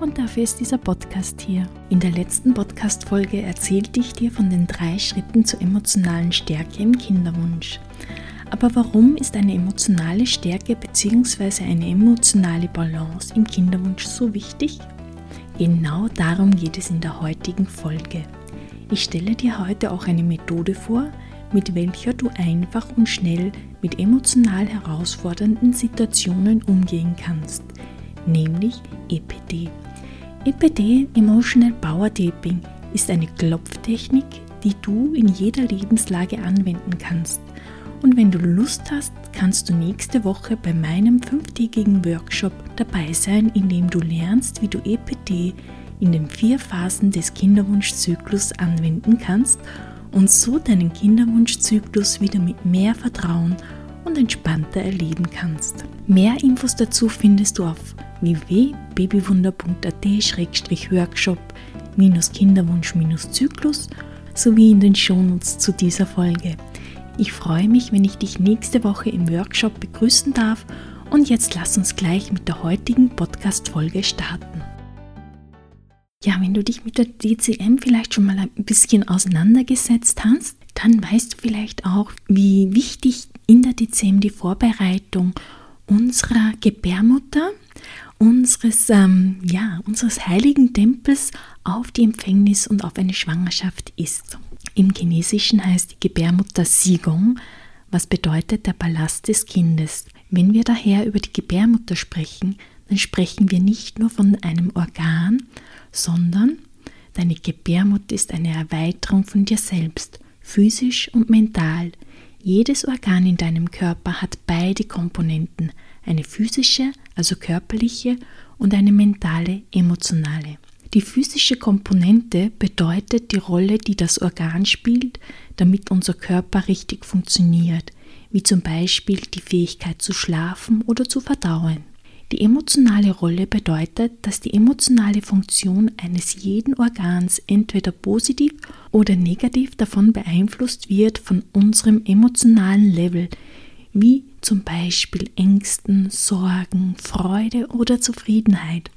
und dafür ist dieser Podcast hier. In der letzten Podcast-Folge erzählte ich dir von den drei Schritten zur emotionalen Stärke im Kinderwunsch. Aber warum ist eine emotionale Stärke bzw. eine emotionale Balance im Kinderwunsch so wichtig? Genau darum geht es in der heutigen Folge. Ich stelle dir heute auch eine Methode vor, mit welcher du einfach und schnell mit emotional herausfordernden Situationen umgehen kannst, nämlich EPD. EPD Emotional Power Taping ist eine Klopftechnik, die du in jeder Lebenslage anwenden kannst. Und wenn du Lust hast, kannst du nächste Woche bei meinem fünftägigen Workshop dabei sein, in dem du lernst, wie du EPD in den vier Phasen des Kinderwunschzyklus anwenden kannst und so deinen Kinderwunschzyklus wieder mit mehr Vertrauen und entspannter erleben kannst. Mehr Infos dazu findest du auf www.babywunder.at-workshop-kinderwunsch-zyklus sowie in den Shownotes zu dieser Folge. Ich freue mich, wenn ich dich nächste Woche im Workshop begrüßen darf und jetzt lass uns gleich mit der heutigen Podcast-Folge starten. Ja, wenn du dich mit der DCM vielleicht schon mal ein bisschen auseinandergesetzt hast, dann weißt du vielleicht auch, wie wichtig in der DCM die Vorbereitung unserer Gebärmutter unseres, ähm, ja, unseres heiligen Tempels auf die Empfängnis und auf eine Schwangerschaft ist. Im Chinesischen heißt die Gebärmutter Sigong, was bedeutet der Ballast des Kindes. Wenn wir daher über die Gebärmutter sprechen, dann sprechen wir nicht nur von einem Organ, sondern deine Gebärmutter ist eine Erweiterung von dir selbst, physisch und mental. Jedes Organ in deinem Körper hat beide Komponenten, eine physische, also körperliche, und eine mentale, emotionale. Die physische Komponente bedeutet die Rolle, die das Organ spielt, damit unser Körper richtig funktioniert, wie zum Beispiel die Fähigkeit zu schlafen oder zu verdauen. Die emotionale Rolle bedeutet, dass die emotionale Funktion eines jeden Organs entweder positiv oder negativ davon beeinflusst wird von unserem emotionalen Level, wie zum Beispiel Ängsten, Sorgen, Freude oder Zufriedenheit.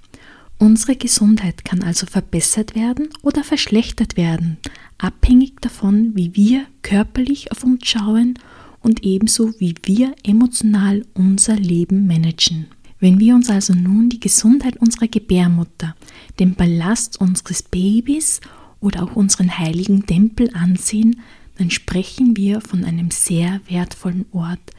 Unsere Gesundheit kann also verbessert werden oder verschlechtert werden, abhängig davon, wie wir körperlich auf uns schauen und ebenso wie wir emotional unser Leben managen. Wenn wir uns also nun die Gesundheit unserer Gebärmutter, den Ballast unseres Babys oder auch unseren heiligen Tempel ansehen, dann sprechen wir von einem sehr wertvollen Ort,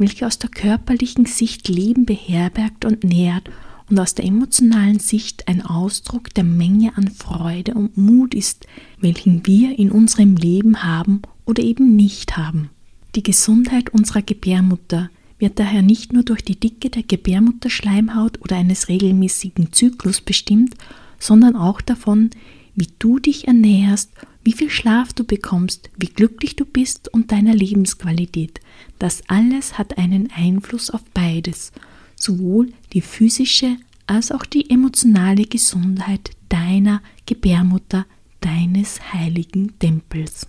welche aus der körperlichen Sicht Leben beherbergt und nährt und aus der emotionalen Sicht ein Ausdruck der Menge an Freude und Mut ist, welchen wir in unserem Leben haben oder eben nicht haben. Die Gesundheit unserer Gebärmutter wird daher nicht nur durch die Dicke der Gebärmutterschleimhaut oder eines regelmäßigen Zyklus bestimmt, sondern auch davon, wie du dich ernährst wie viel Schlaf du bekommst, wie glücklich du bist und deiner Lebensqualität. Das alles hat einen Einfluss auf beides, sowohl die physische als auch die emotionale Gesundheit deiner Gebärmutter, deines heiligen Tempels.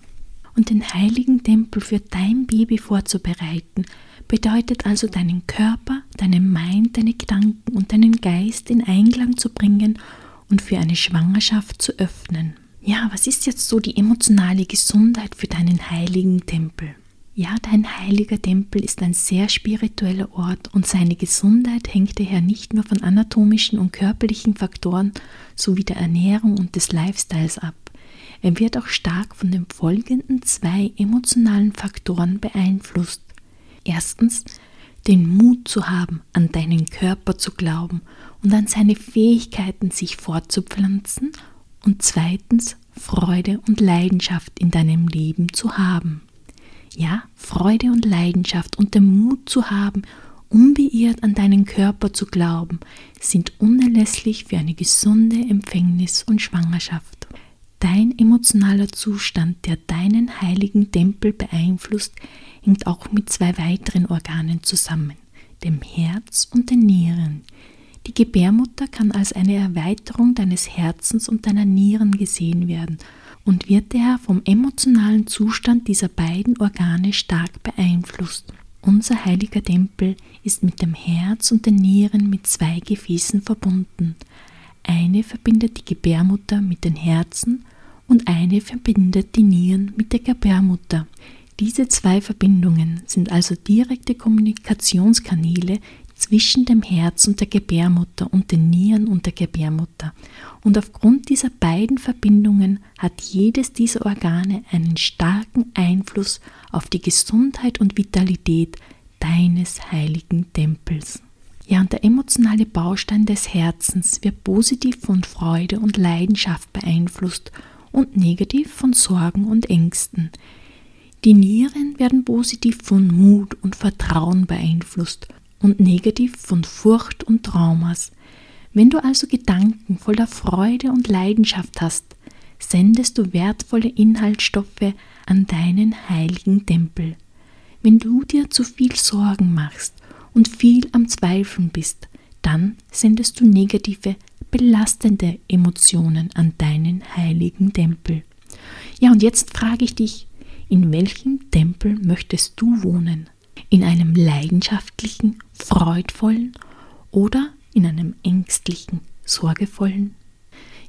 Und den heiligen Tempel für dein Baby vorzubereiten, bedeutet also deinen Körper, deinen Mind, deine Gedanken und deinen Geist in Einklang zu bringen und für eine Schwangerschaft zu öffnen. Ja, was ist jetzt so die emotionale Gesundheit für deinen heiligen Tempel? Ja, dein heiliger Tempel ist ein sehr spiritueller Ort und seine Gesundheit hängt daher nicht nur von anatomischen und körperlichen Faktoren sowie der Ernährung und des Lifestyles ab. Er wird auch stark von den folgenden zwei emotionalen Faktoren beeinflusst. Erstens, den Mut zu haben, an deinen Körper zu glauben und an seine Fähigkeiten, sich fortzupflanzen und zweitens Freude und Leidenschaft in deinem Leben zu haben. Ja, Freude und Leidenschaft und den Mut zu haben, unbeirrt an deinen Körper zu glauben, sind unerlässlich für eine gesunde Empfängnis und Schwangerschaft. Dein emotionaler Zustand, der deinen heiligen Tempel beeinflusst, hängt auch mit zwei weiteren Organen zusammen, dem Herz und den Nieren. Die Gebärmutter kann als eine Erweiterung deines Herzens und deiner Nieren gesehen werden und wird daher vom emotionalen Zustand dieser beiden Organe stark beeinflusst. Unser heiliger Tempel ist mit dem Herz und den Nieren mit zwei Gefäßen verbunden. Eine verbindet die Gebärmutter mit den Herzen und eine verbindet die Nieren mit der Gebärmutter. Diese zwei Verbindungen sind also direkte Kommunikationskanäle zwischen dem Herz und der Gebärmutter und den Nieren und der Gebärmutter. Und aufgrund dieser beiden Verbindungen hat jedes dieser Organe einen starken Einfluss auf die Gesundheit und Vitalität deines heiligen Tempels. Ja, und der emotionale Baustein des Herzens wird positiv von Freude und Leidenschaft beeinflusst und negativ von Sorgen und Ängsten. Die Nieren werden positiv von Mut und Vertrauen beeinflusst und negativ von Furcht und Traumas. Wenn du also Gedanken voller Freude und Leidenschaft hast, sendest du wertvolle Inhaltsstoffe an deinen heiligen Tempel. Wenn du dir zu viel Sorgen machst und viel am Zweifeln bist, dann sendest du negative, belastende Emotionen an deinen heiligen Tempel. Ja, und jetzt frage ich dich, in welchem Tempel möchtest du wohnen? In einem leidenschaftlichen, freudvollen oder in einem ängstlichen, sorgevollen?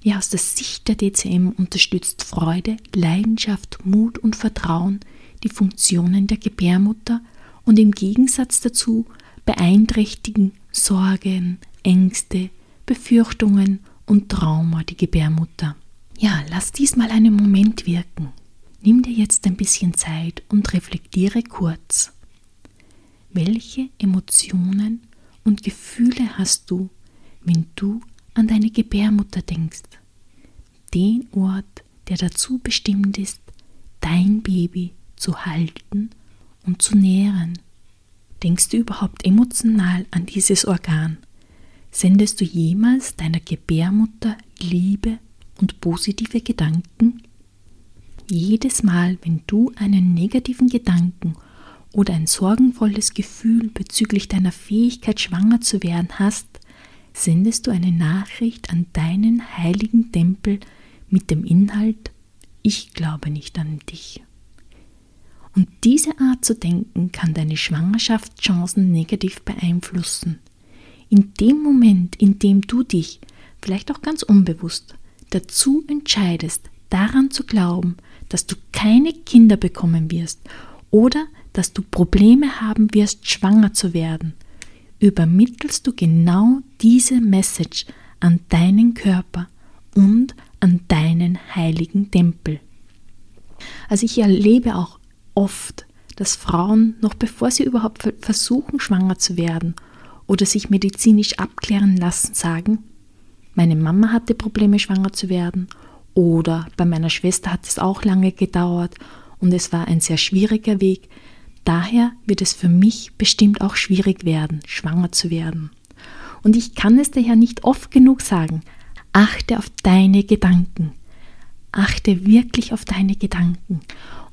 Ja, aus der Sicht der DCM unterstützt Freude, Leidenschaft, Mut und Vertrauen die Funktionen der Gebärmutter und im Gegensatz dazu beeinträchtigen Sorgen, Ängste, Befürchtungen und Trauma die Gebärmutter. Ja, lass dies mal einen Moment wirken. Nimm dir jetzt ein bisschen Zeit und reflektiere kurz. Welche Emotionen und Gefühle hast du, wenn du an deine Gebärmutter denkst? Den Ort, der dazu bestimmt ist, dein Baby zu halten und zu nähren. Denkst du überhaupt emotional an dieses Organ? Sendest du jemals deiner Gebärmutter Liebe und positive Gedanken? Jedes Mal, wenn du einen negativen Gedanken oder ein sorgenvolles Gefühl bezüglich deiner Fähigkeit, schwanger zu werden hast, sendest du eine Nachricht an deinen heiligen Tempel mit dem Inhalt Ich glaube nicht an dich. Und diese Art zu denken kann deine Schwangerschaftschancen negativ beeinflussen. In dem Moment, in dem du dich, vielleicht auch ganz unbewusst, dazu entscheidest, daran zu glauben, dass du keine Kinder bekommen wirst oder dass du Probleme haben wirst, schwanger zu werden, übermittelst du genau diese Message an deinen Körper und an deinen heiligen Tempel. Also ich erlebe auch oft, dass Frauen, noch bevor sie überhaupt versuchen, schwanger zu werden oder sich medizinisch abklären lassen, sagen, meine Mama hatte Probleme, schwanger zu werden oder bei meiner Schwester hat es auch lange gedauert und es war ein sehr schwieriger Weg. Daher wird es für mich bestimmt auch schwierig werden, schwanger zu werden. Und ich kann es daher nicht oft genug sagen, achte auf deine Gedanken. Achte wirklich auf deine Gedanken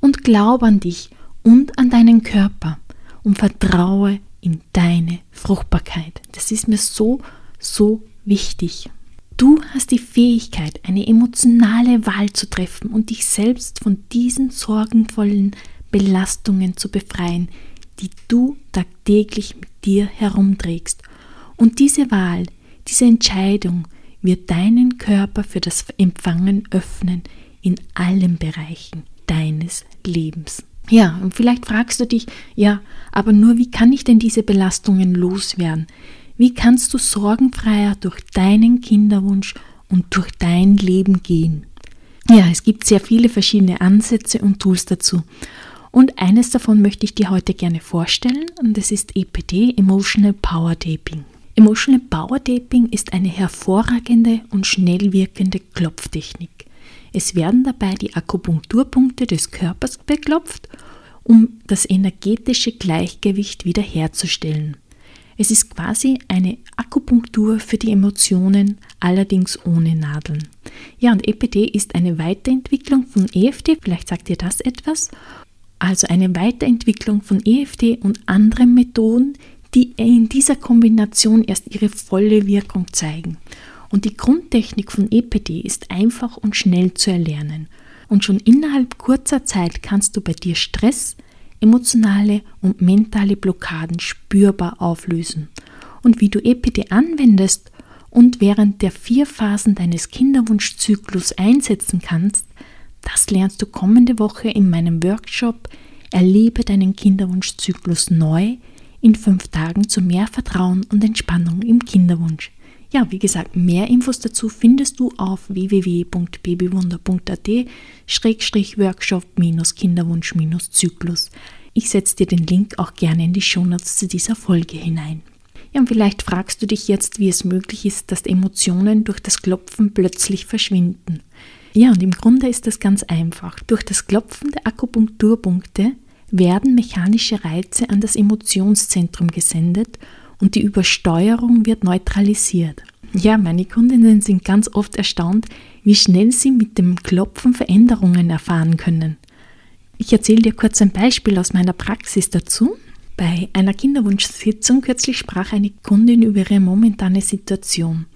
und glaub an dich und an deinen Körper und vertraue in deine Fruchtbarkeit. Das ist mir so, so wichtig. Du hast die Fähigkeit, eine emotionale Wahl zu treffen und dich selbst von diesen sorgenvollen Belastungen zu befreien, die du tagtäglich mit dir herumträgst. Und diese Wahl, diese Entscheidung wird deinen Körper für das Empfangen öffnen in allen Bereichen deines Lebens. Ja, und vielleicht fragst du dich, ja, aber nur wie kann ich denn diese Belastungen loswerden? Wie kannst du sorgenfreier durch deinen Kinderwunsch und durch dein Leben gehen? Ja, es gibt sehr viele verschiedene Ansätze und Tools dazu. Und eines davon möchte ich dir heute gerne vorstellen und das ist EPT, Emotional Power Taping. Emotional Power Taping ist eine hervorragende und schnell wirkende Klopftechnik. Es werden dabei die Akupunkturpunkte des Körpers beklopft, um das energetische Gleichgewicht wiederherzustellen. Es ist quasi eine Akupunktur für die Emotionen, allerdings ohne Nadeln. Ja, und EPD ist eine Weiterentwicklung von EFT, vielleicht sagt ihr das etwas. Also eine Weiterentwicklung von EFT und anderen Methoden, die in dieser Kombination erst ihre volle Wirkung zeigen. Und die Grundtechnik von EPD ist einfach und schnell zu erlernen. Und schon innerhalb kurzer Zeit kannst du bei dir Stress, emotionale und mentale Blockaden spürbar auflösen. Und wie du EPD anwendest und während der vier Phasen deines Kinderwunschzyklus einsetzen kannst, das lernst du kommende Woche in meinem Workshop Erlebe deinen Kinderwunschzyklus neu in fünf Tagen zu mehr Vertrauen und Entspannung im Kinderwunsch. Ja, wie gesagt, mehr Infos dazu findest du auf www.babywunder.at-workshop-kinderwunsch-zyklus. Ich setze dir den Link auch gerne in die Shownotes zu dieser Folge hinein. Ja, und vielleicht fragst du dich jetzt, wie es möglich ist, dass Emotionen durch das Klopfen plötzlich verschwinden. Ja, und im Grunde ist das ganz einfach. Durch das Klopfen der Akupunkturpunkte werden mechanische Reize an das Emotionszentrum gesendet und die Übersteuerung wird neutralisiert. Ja, meine Kundinnen sind ganz oft erstaunt, wie schnell sie mit dem Klopfen Veränderungen erfahren können. Ich erzähle dir kurz ein Beispiel aus meiner Praxis dazu. Bei einer Kinderwunschsitzung kürzlich sprach eine Kundin über ihre momentane Situation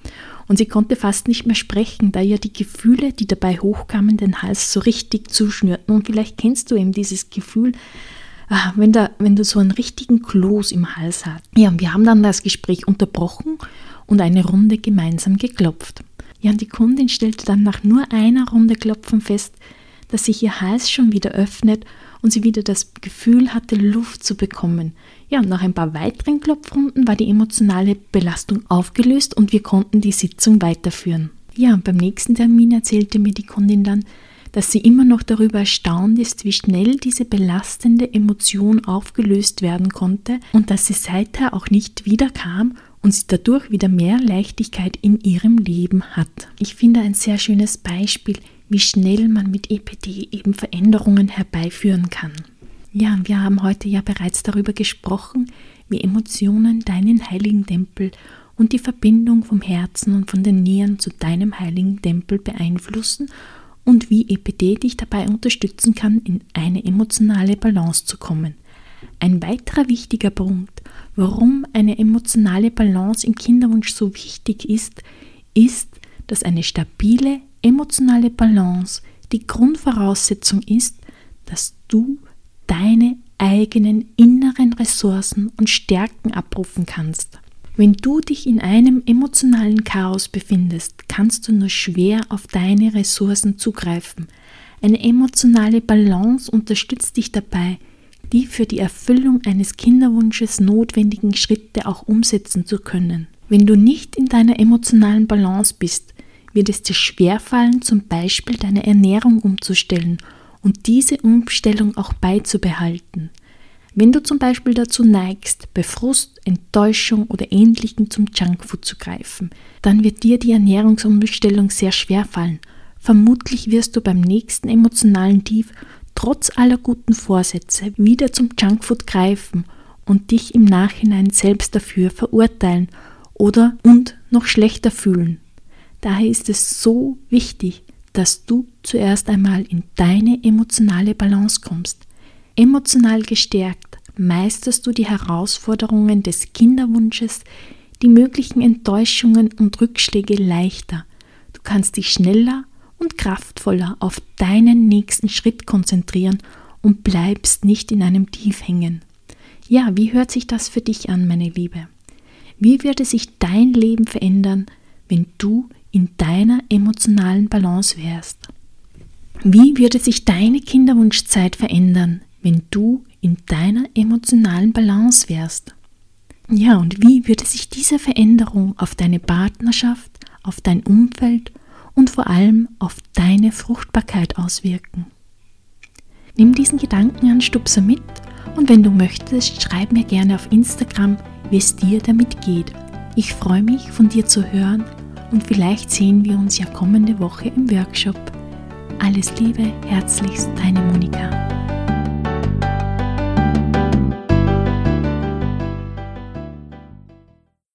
und sie konnte fast nicht mehr sprechen, da ihr die Gefühle, die dabei hochkamen, den Hals so richtig zuschnürten. Und vielleicht kennst du eben dieses Gefühl, ah, wenn, da, wenn du so einen richtigen Kloß im Hals hast. Ja, und wir haben dann das Gespräch unterbrochen und eine Runde gemeinsam geklopft. Ja, und die Kundin stellte dann nach nur einer Runde Klopfen fest, dass sich ihr Hals schon wieder öffnet und sie wieder das Gefühl hatte, Luft zu bekommen. Ja, und nach ein paar weiteren Klopfrunden war die emotionale Belastung aufgelöst und wir konnten die Sitzung weiterführen. Ja, beim nächsten Termin erzählte mir die Kundin dann, dass sie immer noch darüber erstaunt ist, wie schnell diese belastende Emotion aufgelöst werden konnte und dass sie seither auch nicht wiederkam und sie dadurch wieder mehr Leichtigkeit in ihrem Leben hat. Ich finde ein sehr schönes Beispiel, wie schnell man mit EPD eben Veränderungen herbeiführen kann. Ja, wir haben heute ja bereits darüber gesprochen, wie Emotionen deinen heiligen Tempel und die Verbindung vom Herzen und von den Nieren zu deinem heiligen Tempel beeinflussen und wie EPD dich dabei unterstützen kann, in eine emotionale Balance zu kommen. Ein weiterer wichtiger Punkt, warum eine emotionale Balance im Kinderwunsch so wichtig ist, ist, dass eine stabile emotionale Balance die Grundvoraussetzung ist, dass du deine eigenen inneren Ressourcen und Stärken abrufen kannst. Wenn du dich in einem emotionalen Chaos befindest, kannst du nur schwer auf deine Ressourcen zugreifen. Eine emotionale Balance unterstützt dich dabei, die für die Erfüllung eines Kinderwunsches notwendigen Schritte auch umsetzen zu können. Wenn du nicht in deiner emotionalen Balance bist, wird es dir schwerfallen, zum Beispiel deine Ernährung umzustellen und diese Umstellung auch beizubehalten. Wenn du zum Beispiel dazu neigst, bei Frust, Enttäuschung oder Ähnlichem zum Junkfood zu greifen, dann wird dir die Ernährungsumstellung sehr schwer fallen. Vermutlich wirst du beim nächsten emotionalen Tief trotz aller guten Vorsätze wieder zum Junkfood greifen und dich im Nachhinein selbst dafür verurteilen oder und noch schlechter fühlen. Daher ist es so wichtig, dass du zuerst einmal in deine emotionale Balance kommst. Emotional gestärkt meisterst du die Herausforderungen des Kinderwunsches, die möglichen Enttäuschungen und Rückschläge leichter. Du kannst dich schneller und kraftvoller auf deinen nächsten Schritt konzentrieren und bleibst nicht in einem Tief hängen. Ja, wie hört sich das für dich an, meine Liebe? Wie würde sich dein Leben verändern, wenn du in deiner emotionalen Balance wärst. Wie würde sich deine Kinderwunschzeit verändern, wenn du in deiner emotionalen Balance wärst? Ja, und wie würde sich diese Veränderung auf deine Partnerschaft, auf dein Umfeld und vor allem auf deine Fruchtbarkeit auswirken? Nimm diesen Gedankenanstupser mit und wenn du möchtest, schreib mir gerne auf Instagram, wie es dir damit geht. Ich freue mich, von dir zu hören und vielleicht sehen wir uns ja kommende Woche im Workshop. Alles Liebe, herzlichst, deine Monika.